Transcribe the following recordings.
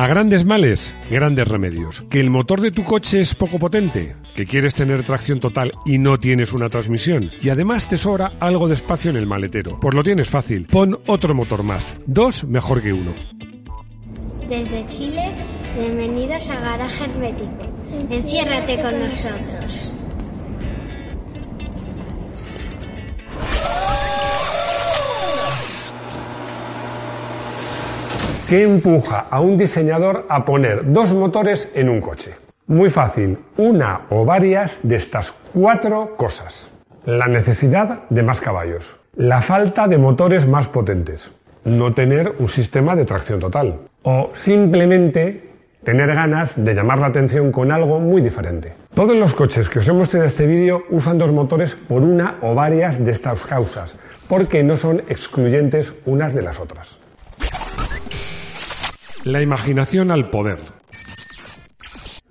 A grandes males, grandes remedios. ¿Que el motor de tu coche es poco potente? ¿Que quieres tener tracción total y no tienes una transmisión? Y además te sobra algo de espacio en el maletero. Pues lo tienes fácil. Pon otro motor más. Dos mejor que uno. Desde Chile, bienvenidos a Garaje Hermético. Enciérrate con nosotros. ¿Qué empuja a un diseñador a poner dos motores en un coche? Muy fácil, una o varias de estas cuatro cosas. La necesidad de más caballos, la falta de motores más potentes, no tener un sistema de tracción total o simplemente tener ganas de llamar la atención con algo muy diferente. Todos los coches que os he mostrado en este vídeo usan dos motores por una o varias de estas causas, porque no son excluyentes unas de las otras. La imaginación al poder.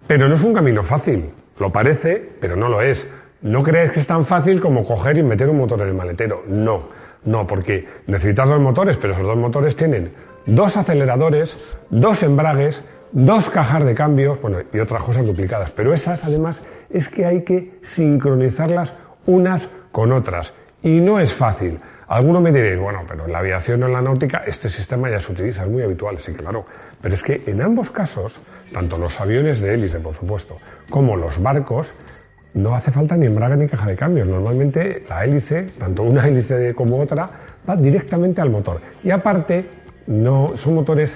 Pero no es un camino fácil. Lo parece, pero no lo es. No crees que es tan fácil como coger y meter un motor en el maletero. No, no, porque necesitas dos motores, pero esos dos motores tienen dos aceleradores, dos embragues, dos cajas de cambios, bueno, y otras cosas duplicadas. Pero esas, además, es que hay que sincronizarlas unas con otras. Y no es fácil. Algunos me diréis, bueno, pero en la aviación o en la náutica este sistema ya se utiliza, es muy habitual, sí, claro. Pero es que en ambos casos, tanto los aviones de hélice, por supuesto, como los barcos, no hace falta ni embrague ni caja de cambios. Normalmente la hélice, tanto una hélice como otra, va directamente al motor. Y aparte, no, son motores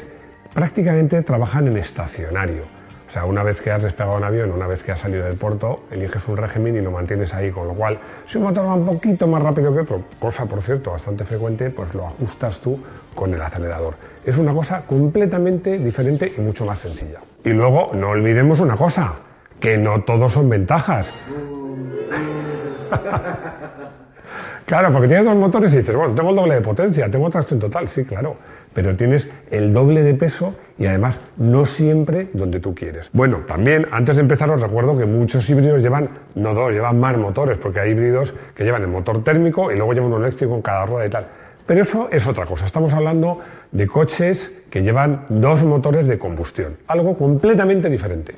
prácticamente trabajan en estacionario. O sea, una vez que has despegado un avión, una vez que has salido del puerto, eliges un régimen y lo mantienes ahí, con lo cual, si un motor va un poquito más rápido que otro, cosa por cierto bastante frecuente, pues lo ajustas tú con el acelerador. Es una cosa completamente diferente y mucho más sencilla. Y luego, no olvidemos una cosa, que no todos son ventajas. Claro, porque tienes dos motores y dices, bueno, tengo el doble de potencia, tengo tracción total, sí, claro, pero tienes el doble de peso y además no siempre donde tú quieres. Bueno, también antes de empezar os recuerdo que muchos híbridos llevan, no dos, llevan más motores, porque hay híbridos que llevan el motor térmico y luego llevan uno eléctrico en cada rueda y tal. Pero eso es otra cosa, estamos hablando de coches que llevan dos motores de combustión, algo completamente diferente.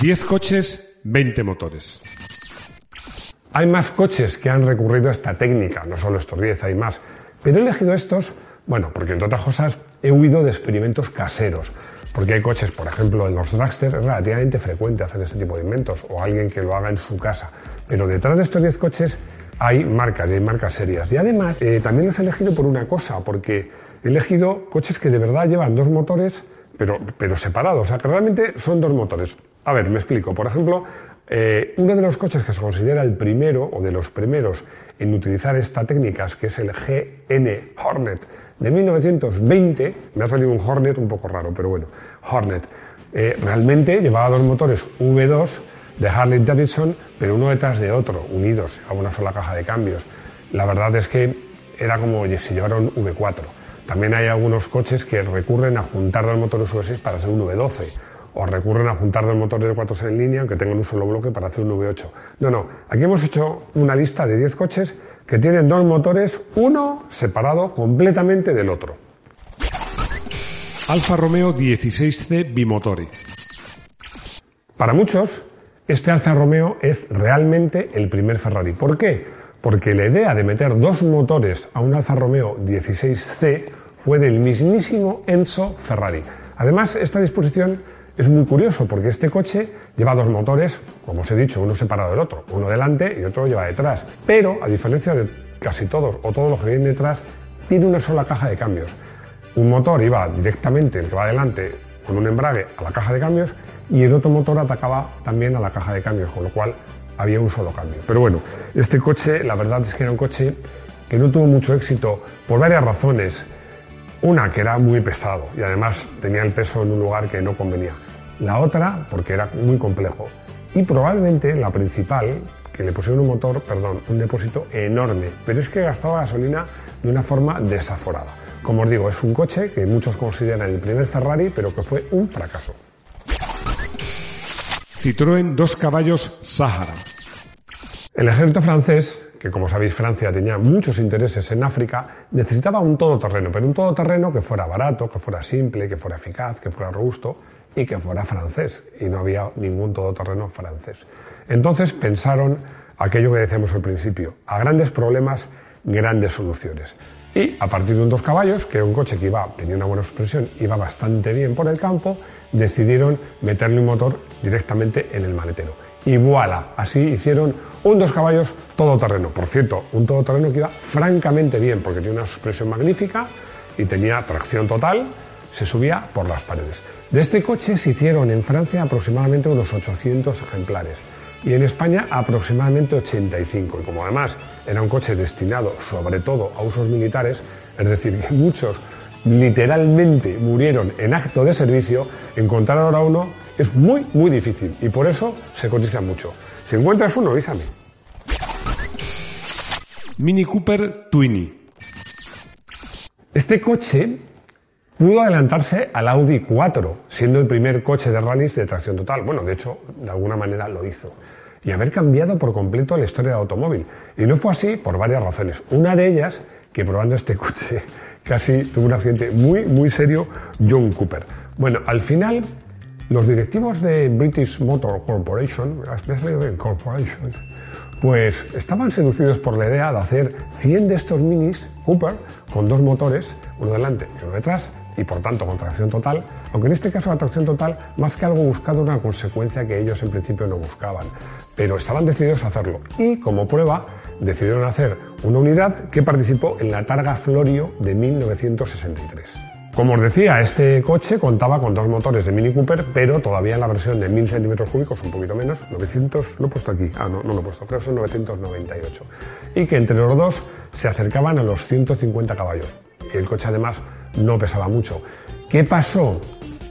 10 coches, 20 motores. Hay más coches que han recurrido a esta técnica, no solo estos 10, hay más. Pero he elegido estos, bueno, porque entre otras cosas he huido de experimentos caseros. Porque hay coches, por ejemplo, en los dragsters es relativamente frecuente hacer este tipo de inventos, o alguien que lo haga en su casa. Pero detrás de estos 10 coches hay marcas, hay marcas serias. Y además, eh, también los he elegido por una cosa, porque he elegido coches que de verdad llevan dos motores, pero, pero separados. O sea, que realmente son dos motores. A ver, me explico. Por ejemplo, eh, uno de los coches que se considera el primero o de los primeros en utilizar esta técnica, que es el GN Hornet de 1920, me ha salido un Hornet un poco raro, pero bueno, Hornet, eh, realmente llevaba dos motores V2 de Harley Davidson, pero uno detrás de otro, unidos a una sola caja de cambios. La verdad es que era como si llevara un V4. También hay algunos coches que recurren a juntar dos motores V6 para hacer un V12 o recurren a juntar dos motores de 4 en línea, aunque tengan un solo bloque para hacer un V8. No, no, aquí hemos hecho una lista de 10 coches que tienen dos motores, uno separado completamente del otro. Alfa Romeo 16C bimotore. Para muchos, este Alfa Romeo es realmente el primer Ferrari. ¿Por qué? Porque la idea de meter dos motores a un Alfa Romeo 16C fue del mismísimo Enzo Ferrari. Además, esta disposición es muy curioso porque este coche lleva dos motores, como os he dicho, uno separado del otro, uno delante y otro lleva detrás. Pero, a diferencia de casi todos o todos los que vienen detrás, tiene una sola caja de cambios. Un motor iba directamente, el que va adelante, con un embrague a la caja de cambios y el otro motor atacaba también a la caja de cambios, con lo cual había un solo cambio. Pero bueno, este coche, la verdad es que era un coche que no tuvo mucho éxito por varias razones. Una que era muy pesado y además tenía el peso en un lugar que no convenía. La otra porque era muy complejo. Y probablemente la principal, que le pusieron un motor, perdón, un depósito enorme. Pero es que gastaba gasolina de una forma desaforada. Como os digo, es un coche que muchos consideran el primer Ferrari, pero que fue un fracaso. Citroën dos caballos Sahara. El ejército francés, que como sabéis Francia tenía muchos intereses en África, necesitaba un todoterreno, pero un todoterreno que fuera barato, que fuera simple, que fuera eficaz, que fuera robusto y que fuera francés. Y no había ningún todoterreno francés. Entonces pensaron aquello que decíamos al principio, a grandes problemas, grandes soluciones. Y a partir de un dos caballos, que era un coche que iba, tenía una buena suspensión, iba bastante bien por el campo, decidieron meterle un motor directamente en el maletero. Y voilà, así hicieron un dos caballos todoterreno. Por cierto, un todoterreno que iba francamente bien, porque tenía una suspensión magnífica y tenía tracción total, se subía por las paredes. De este coche se hicieron en Francia aproximadamente unos 800 ejemplares y en España aproximadamente 85. Y como además era un coche destinado sobre todo a usos militares, es decir, que muchos literalmente murieron en acto de servicio, encontrar ahora uno es muy, muy difícil y por eso se cotiza mucho. Si encuentras uno, avísame. Mini Cooper Twinny. Este coche pudo adelantarse al Audi 4, siendo el primer coche de rallies de tracción total. Bueno, de hecho, de alguna manera lo hizo. Y haber cambiado por completo la historia del automóvil. Y no fue así por varias razones. Una de ellas, que probando este coche casi tuvo un accidente muy, muy serio, John Cooper. Bueno, al final, los directivos de British Motor Corporation, Corporation pues estaban seducidos por la idea de hacer 100 de estos minis Cooper con dos motores, uno delante y uno detrás, y por tanto con tracción total, aunque en este caso la tracción total más que algo buscado una consecuencia que ellos en principio no buscaban, pero estaban decididos a hacerlo y como prueba decidieron hacer una unidad que participó en la Targa Florio de 1963. Como os decía, este coche contaba con dos motores de Mini Cooper, pero todavía en la versión de 1000 centímetros cúbicos, un poquito menos, 900, lo he puesto aquí, ah, no, no lo he puesto, creo que son 998. Y que entre los dos se acercaban a los 150 caballos. El coche además no pesaba mucho. ¿Qué pasó?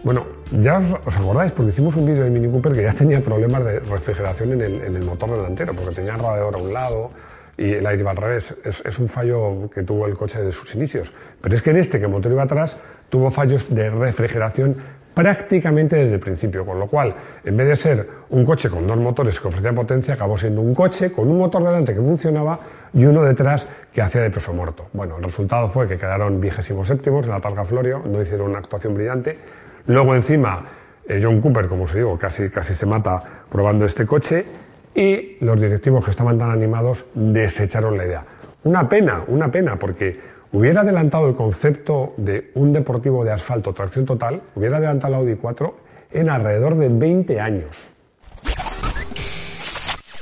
Bueno, ya os, acordáis, porque hicimos un vídeo de Mini Cooper que ya tenía problemas de refrigeración en el, en el motor delantero, porque tenía el radiador a un lado y el aire iba al revés. Es, es, un fallo que tuvo el coche de sus inicios. Pero es que en este, que el motor iba atrás, tuvo fallos de refrigeración prácticamente desde el principio, con lo cual, en vez de ser un coche con dos motores que ofrecía potencia, acabó siendo un coche con un motor delante que funcionaba y uno detrás que hacía de peso muerto. Bueno, el resultado fue que quedaron vigésimos séptimos en la Targa Florio, no hicieron una actuación brillante. Luego encima, eh, John Cooper, como os digo, casi, casi se mata probando este coche y los directivos que estaban tan animados desecharon la idea. Una pena, una pena, porque hubiera adelantado el concepto de un deportivo de asfalto tracción total, hubiera adelantado el Audi 4 en alrededor de 20 años.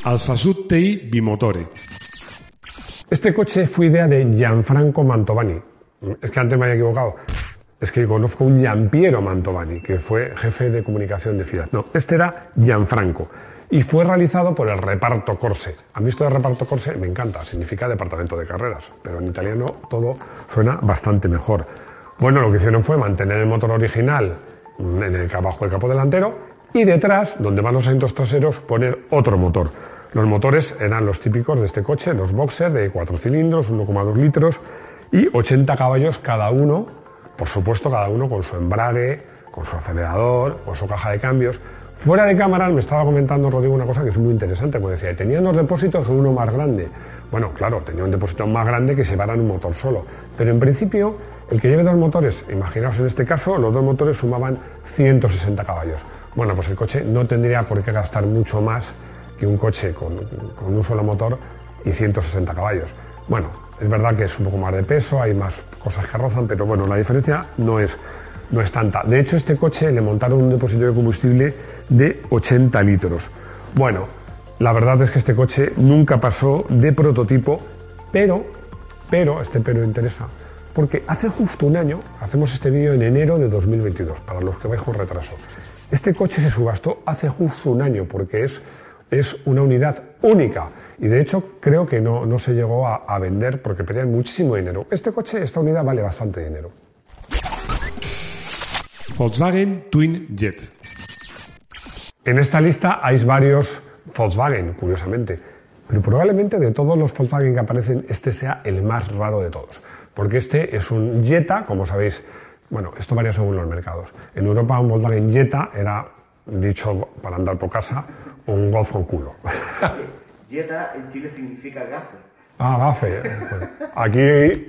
Alfa Sud TI Bimotore. Este coche fue idea de Gianfranco Mantovani. Es que antes me había equivocado. Es que conozco un Giampiero Mantovani, que fue jefe de comunicación de Fiat. No, este era Gianfranco. Y fue realizado por el reparto Corse. A mí esto de reparto Corse me encanta, significa departamento de carreras, pero en italiano todo suena bastante mejor. Bueno, lo que hicieron fue mantener el motor original en el abajo del capó delantero y detrás, donde van los asientos traseros, poner otro motor. Los motores eran los típicos de este coche, los boxer de 4 cilindros, 1,2 litros y 80 caballos cada uno, por supuesto cada uno con su embrague, con su acelerador, con su caja de cambios. Fuera de cámara me estaba comentando Rodrigo una cosa que es muy interesante, como decía, tenían dos depósitos o uno más grande. Bueno, claro, tenía un depósito más grande que llevaran un motor solo, pero en principio el que lleve dos motores, imaginaos en este caso, los dos motores sumaban 160 caballos. Bueno, pues el coche no tendría por qué gastar mucho más que un coche con, un solo motor y 160 caballos. Bueno, es verdad que es un poco más de peso, hay más cosas que rozan, pero bueno, la diferencia no es, no es tanta. De hecho, este coche le montaron un depósito de combustible de 80 litros. Bueno, la verdad es que este coche nunca pasó de prototipo, pero, pero, este pero interesa, porque hace justo un año, hacemos este vídeo en enero de 2022, para los que vais con retraso. Este coche se subastó hace justo un año, porque es es una unidad única y de hecho creo que no, no se llegó a, a, vender porque pedían muchísimo dinero. Este coche, esta unidad vale bastante dinero. Volkswagen Twin Jet. En esta lista hay varios Volkswagen, curiosamente, pero probablemente de todos los Volkswagen que aparecen, este sea el más raro de todos, porque este es un Jetta, como sabéis, bueno, esto varía según los mercados. En Europa un Volkswagen Jetta era, dicho para andar por casa, un Golf con culo. Jetta en Chile significa gafe. Ah, gafe. Bueno, aquí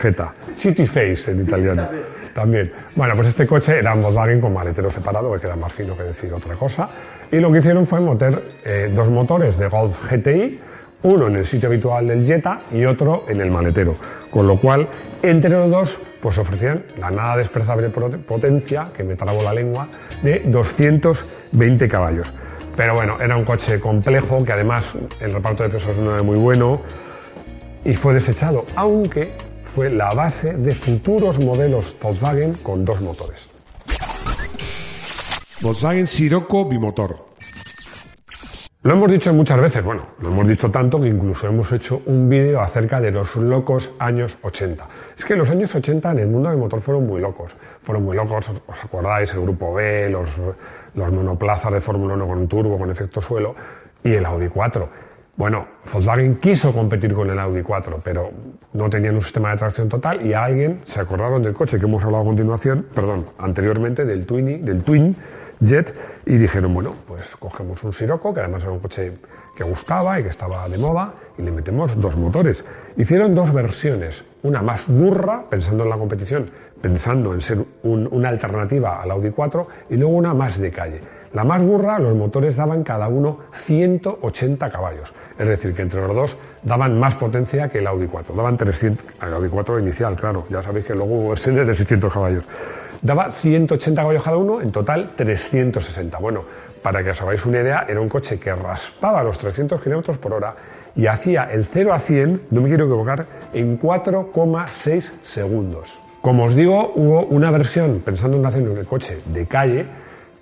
Jetta. City Face en italiano. También. Bueno, pues este coche era un Volkswagen con maletero separado, que queda más fino que decir otra cosa. Y lo que hicieron fue meter eh, dos motores de Golf GTI, uno en el sitio habitual del Jetta y otro en el maletero. Con lo cual, entre los dos, pues ofrecían la nada desprezable potencia, que me trago la lengua, de 220 caballos. Pero bueno, era un coche complejo, que además el reparto de pesos no era muy bueno y fue desechado, aunque fue la base de futuros modelos Volkswagen con dos motores. Volkswagen Sirocco bimotor. Lo hemos dicho muchas veces, bueno, lo hemos dicho tanto que incluso hemos hecho un vídeo acerca de los locos años 80. Es que los años 80 en el mundo del motor fueron muy locos. Fueron muy locos, ¿os acordáis? El grupo B, los, los monoplazas de Fórmula 1 con turbo, con efecto suelo, y el Audi 4. Bueno, Volkswagen quiso competir con el Audi 4, pero no tenían un sistema de tracción total y alguien se acordaron del coche que hemos hablado a continuación, perdón, anteriormente, del Twinny, del Twin Jet, y dijeron, bueno, pues cogemos un Sirocco, que además era un coche que gustaba y que estaba de moda, y le metemos dos motores. Hicieron dos versiones, una más burra, pensando en la competición, pensando en ser una alternativa al Audi 4, y luego una más de calle. La más burra, los motores daban cada uno 180 caballos. Es decir, que entre los dos daban más potencia que el Audi 4. Daban 300, el Audi 4 inicial, claro. Ya sabéis que luego hubo versiones de 600 caballos. Daba 180 caballos cada uno, en total 360. Bueno, para que os hagáis una idea, era un coche que raspaba los 300 kilómetros por hora y hacía el 0 a 100, no me quiero equivocar, en 4,6 segundos. Como os digo, hubo una versión, pensando en hacer un coche de calle,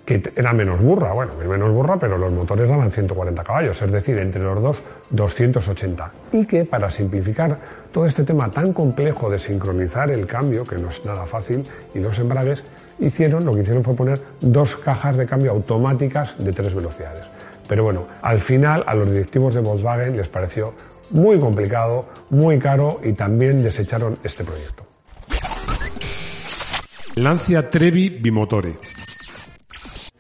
que era menos burra, bueno, menos burra, pero los motores daban 140 caballos, es decir, entre los dos 280. Y que para simplificar todo este tema tan complejo de sincronizar el cambio, que no es nada fácil, y los embragues, hicieron, lo que hicieron fue poner dos cajas de cambio automáticas de tres velocidades. Pero bueno, al final a los directivos de Volkswagen les pareció muy complicado, muy caro y también desecharon este proyecto. Lancia Trevi Bimotore.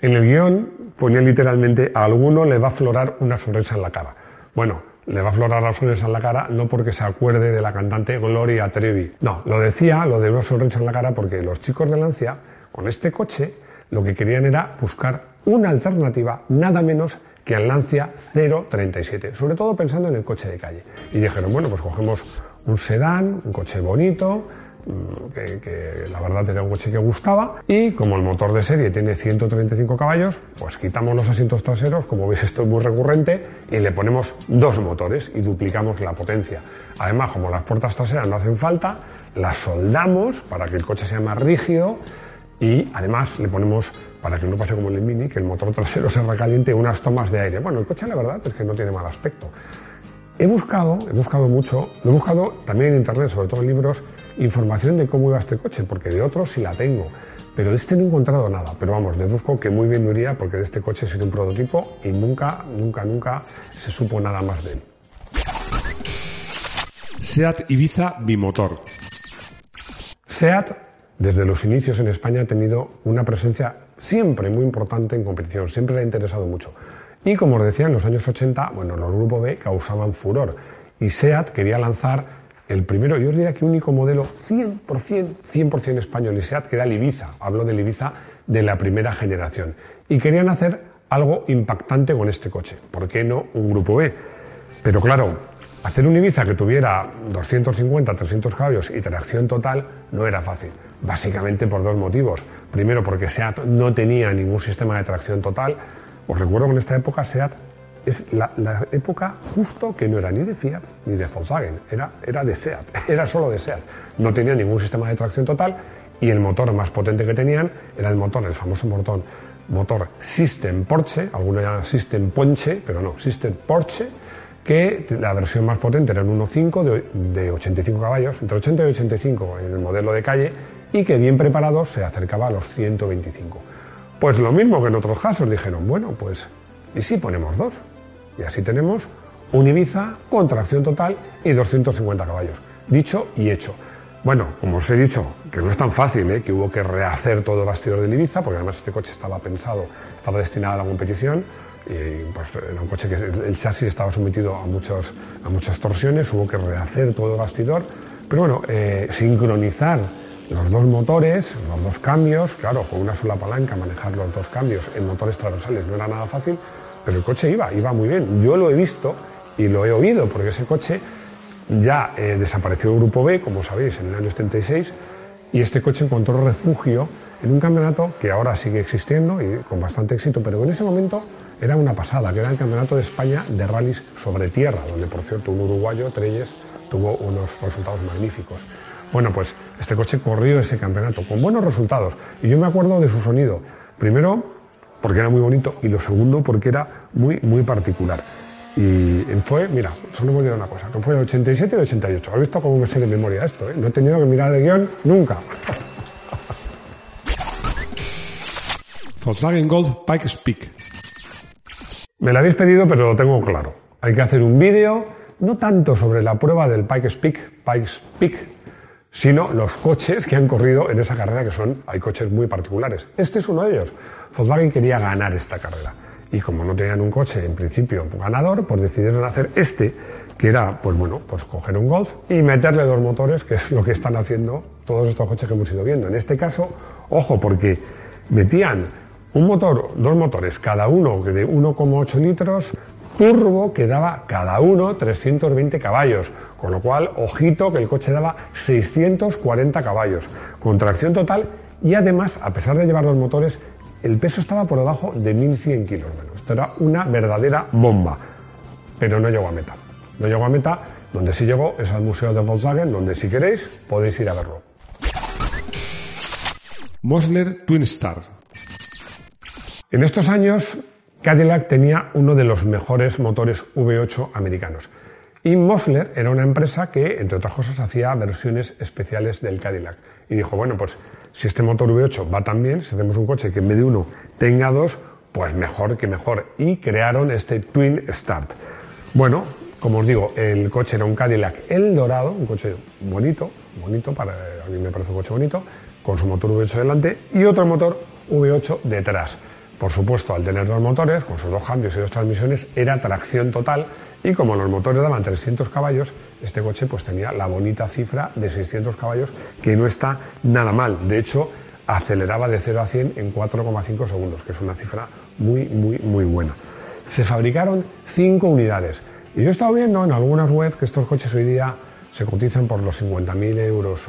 En el guion ponía literalmente a alguno le va a florar una sonrisa en la cara. Bueno, le va a florar la sonrisa en la cara no porque se acuerde de la cantante Gloria Trevi. No, lo decía, lo de una sonrisa en la cara, porque los chicos de Lancia, con este coche, lo que querían era buscar una alternativa nada menos que al Lancia 037, sobre todo pensando en el coche de calle. Y dijeron, bueno, pues cogemos un sedán, un coche bonito, Mm, que, la verdad un coche que gustaba y como el motor de serie tiene 135 caballos pues quitamos los asientos traseros como veis esto es muy recurrente y le ponemos dos motores y duplicamos la potencia. Además como las puertas traseras no hacen falta las soldamos para que el coche sea más rígido y además le ponemos para que no pase como el Mini que el motor trasero se recaliente unas tomas de aire. Bueno el coche la verdad es que no tiene mal aspecto. He buscado, he buscado mucho, lo he buscado también en internet, sobre todo en libros, información de cómo iba este coche, porque de otros sí la tengo. Pero de este no he encontrado nada. Pero vamos, deduzco que muy bien iría porque de este coche sido un prototipo y nunca, nunca, nunca se supo nada más de él. SEAT Ibiza bimotor. SEAT, desde los inicios en España, ha tenido una presencia siempre muy importante en competición, siempre le ha interesado mucho. Y como os decía, en los años 80, bueno, los grupos B causaban furor. Y SEAT quería lanzar el primero, yo diría que único modelo 100%, 100% español y SEAT, que era el Ibiza. Hablo del Ibiza de la primera generación. Y querían hacer algo impactante con este coche. ¿Por qué no un grupo B? Pero claro, hacer un Ibiza que tuviera 250, 300 caballos y tracción total no era fácil. Básicamente por dos motivos. Primero, porque SEAT no tenía ningún sistema de tracción total. Os recuerdo que en esta época SEAT es la, época justo que no era ni de Fiat ni de Volkswagen, era, era de SEAT, era solo de SEAT. No tenía ningún sistema de tracción total y el motor más potente que tenían era el motor, el famoso motor, motor System Porsche, algunos llaman System Ponche, pero no, System Porsche, que la versión más potente era un 1.5 de, de 85 caballos, entre 80 y 85 en el modelo de calle y que bien preparado se acercaba a los 125. Pues lo mismo que en otros casos dijeron, bueno, pues ¿y si ponemos dos? Y así tenemos un Ibiza con tracción total y 250 caballos. Dicho y hecho. Bueno, como os he dicho, que no es tan fácil, ¿eh? que hubo que rehacer todo el bastidor del Ibiza, porque además este coche estaba pensado, estaba destinado a la competición, y pues era un coche que el chasis estaba sometido a, muchos, a muchas torsiones, hubo que rehacer todo el bastidor, pero bueno, eh, sincronizar los dos motores, los dos cambios, claro, con una sola palanca manejar los dos cambios en motores transversales no era nada fácil, pero el coche iba, iba muy bien. Yo lo he visto y lo he oído, porque ese coche ya eh, desapareció el Grupo B, como sabéis, en el año 76, y este coche encontró refugio en un campeonato que ahora sigue existiendo y con bastante éxito, pero en ese momento era una pasada, que era el Campeonato de España de rallies sobre tierra, donde por cierto un uruguayo, Treyes, tuvo unos resultados magníficos. Bueno, pues este coche corrió ese campeonato con buenos resultados y yo me acuerdo de su sonido. Primero, porque era muy bonito y lo segundo, porque era muy, muy particular. Y fue, mira, solo hemos olvidado una cosa, que fue de 87 y de 88. ¿Has visto cómo me sé de memoria esto? Eh? No he tenido que mirar el guion nunca. Volkswagen Golf Pikes Peak. Me lo habéis pedido, pero lo tengo claro. Hay que hacer un vídeo, no tanto sobre la prueba del Pikes Peak, Pikes Peak, sino los coches que han corrido en esa carrera, que son, hay coches muy particulares. Este es uno de ellos. Volkswagen quería ganar esta carrera. Y como no tenían un coche en principio ganador, pues decidieron hacer este, que era, pues bueno, pues coger un Golf y meterle dos motores, que es lo que están haciendo todos estos coches que hemos ido viendo. En este caso, ojo, porque metían un motor, dos motores, cada uno de 1,8 litros, turbo que daba cada uno 320 caballos, con lo cual, ojito que el coche daba 640 caballos, con tracción total y además, a pesar de llevar dos motores, el peso estaba por debajo de 1100 kilos. esto era una verdadera bomba, pero no llegó a meta. No llegó a meta, donde sí llegó es al Museo de Volkswagen, donde si queréis podéis ir a verlo. Mosler Twin Star. En estos años, Cadillac tenía uno de los mejores motores V8 americanos. Y Mosler era una empresa que, entre otras cosas, hacía versiones especiales del Cadillac. Y dijo, bueno, pues si este motor V8 va tan bien, si hacemos un coche que en vez de uno tenga dos, pues mejor que mejor. Y crearon este Twin Start. Bueno, como os digo, el coche era un Cadillac El Dorado, un coche bonito, bonito, para, a mí me parece un coche bonito, con su motor V8 delante y otro motor V8 detrás. Por supuesto, al tener dos motores, con sus dos cambios y dos transmisiones, era tracción total y como los motores daban 300 caballos, este coche pues tenía la bonita cifra de 600 caballos, que no está nada mal. De hecho, aceleraba de 0 a 100 en 4,5 segundos, que es una cifra muy, muy, muy buena. Se fabricaron 5 unidades. Y yo he estado viendo en algunas webs que estos coches hoy día se cotizan por los 50.000 euros.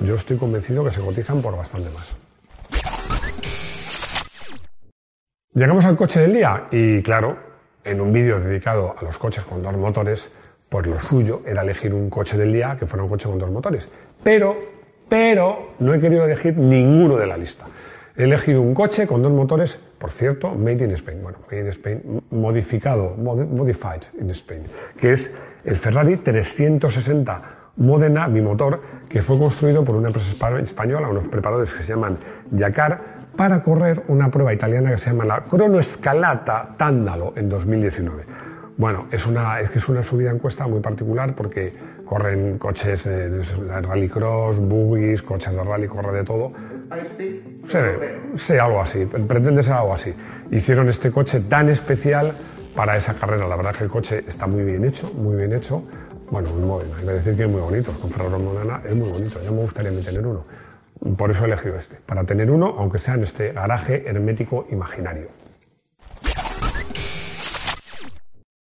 Yo estoy convencido que se cotizan por bastante más. Llegamos al coche del día y claro, en un vídeo dedicado a los coches con dos motores, pues lo suyo era elegir un coche del día que fuera un coche con dos motores. Pero, pero, no he querido elegir ninguno de la lista. He elegido un coche con dos motores, por cierto, made in Spain. Bueno, made in Spain, modificado, modified in Spain, que es el Ferrari 360 Modena bimotor, que fue construido por una empresa española, unos preparadores que se llaman Yacar, para correr una prueba italiana que se llama la Cronoescalata Tándalo en 2019. Bueno, es, una, es que es una subida en cuesta muy particular porque corren coches de, rallycross, buggies, coches de rally, corre de todo. Sí, sí, algo así, pretende ser algo así. Hicieron este coche tan especial para esa carrera. La verdad es que el coche está muy bien hecho, muy bien hecho. Bueno, muy hay que decir que es muy bonito. Con Ferraro Modena es muy bonito. Yo me gustaría tener uno. Por eso he elegido este, para tener uno, aunque sea en este garaje hermético imaginario.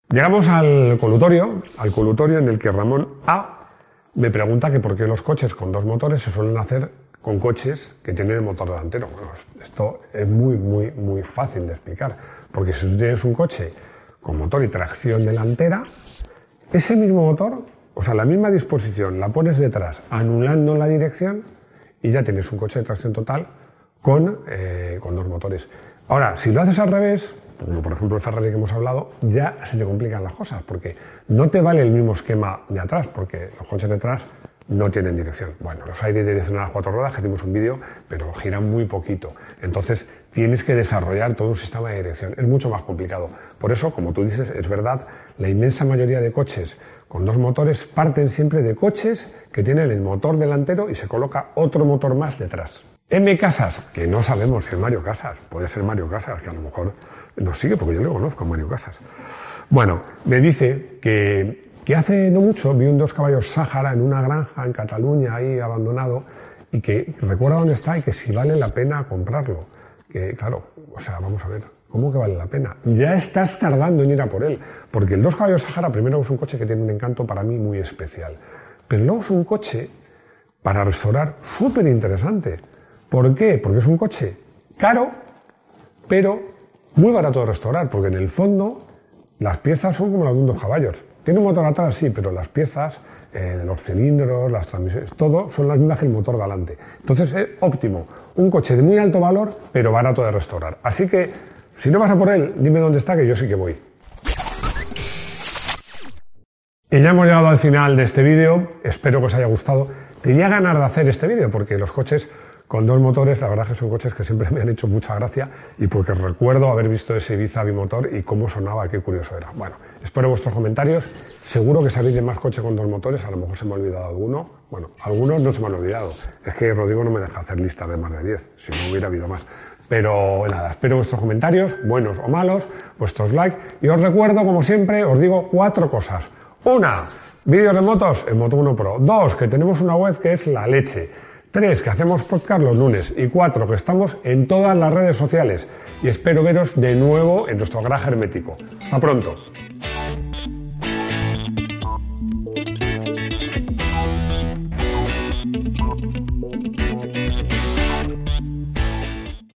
Llegamos al colutorio, al colutorio en el que Ramón A me pregunta que por qué los coches con dos motores se suelen hacer con coches que tienen el motor delantero. Bueno, esto es muy, muy, muy fácil de explicar, porque si tú tienes un coche con motor y tracción delantera, ese mismo motor, o sea, la misma disposición, la pones detrás, anulando la dirección, y ya tienes un coche de tracción total con, eh, con dos motores. Ahora, si lo haces al revés, como por ejemplo el Ferrari que hemos hablado, ya se te complican las cosas, porque no te vale el mismo esquema de atrás, porque los coches de atrás no tienen dirección. Bueno, los hay de dirección a las cuatro ruedas, que hicimos un vídeo, pero giran muy poquito. Entonces tienes que desarrollar todo un sistema de dirección. Es mucho más complicado. Por eso, como tú dices, es verdad, la inmensa mayoría de coches con dos motores parten siempre de coches que tienen el motor delantero y se coloca otro motor más detrás. M Casas, que no sabemos si es Mario Casas, puede ser Mario Casas, que a lo mejor nos sigue porque yo le conozco a Mario Casas. Bueno, me dice que, que hace no mucho vi un dos caballos Sáhara en una granja en Cataluña ahí abandonado y que recuerda dónde está y que si vale la pena comprarlo. Que claro, o sea, vamos a ver, ¿cómo que vale la pena? Ya estás tardando en ir a por él, porque el dos caballos Sáhara primero es un coche que tiene un encanto para mí muy especial, pero luego es un coche para restaurar súper interesante. ¿Por qué? Porque es un coche caro, pero muy barato de restaurar, porque en el fondo las piezas son como las de un dos caballos. Tiene un motor atrás, sí, pero las piezas, eh, los cilindros, las transmisiones, todo son las mismas que el motor de adelante. Entonces es óptimo. Un coche de muy alto valor, pero barato de restaurar. Así que, si no vas a por él, dime dónde está, que yo sí que voy. Y ya hemos llegado al final de este vídeo. Espero que os haya gustado. Tenía ganas de hacer este vídeo porque los coches con dos motores, la verdad que son coches que siempre me han hecho mucha gracia y porque recuerdo haber visto ese Ibiza bimotor y cómo sonaba, qué curioso era. Bueno, espero vuestros comentarios. Seguro que sabéis de más coches con dos motores, a lo mejor se me ha olvidado alguno. Bueno, algunos no se me han olvidado. Es que Rodrigo no me deja hacer listas de más de 10, si no hubiera habido más. Pero nada, espero vuestros comentarios, buenos o malos, vuestros likes. Y os recuerdo, como siempre, os digo cuatro cosas. Una, vídeos de motos en Moto 1 Pro. Dos, que tenemos una web que es la leche. Tres, que hacemos podcast los lunes. Y cuatro, que estamos en todas las redes sociales. Y espero veros de nuevo en nuestro garaje hermético. Hasta pronto.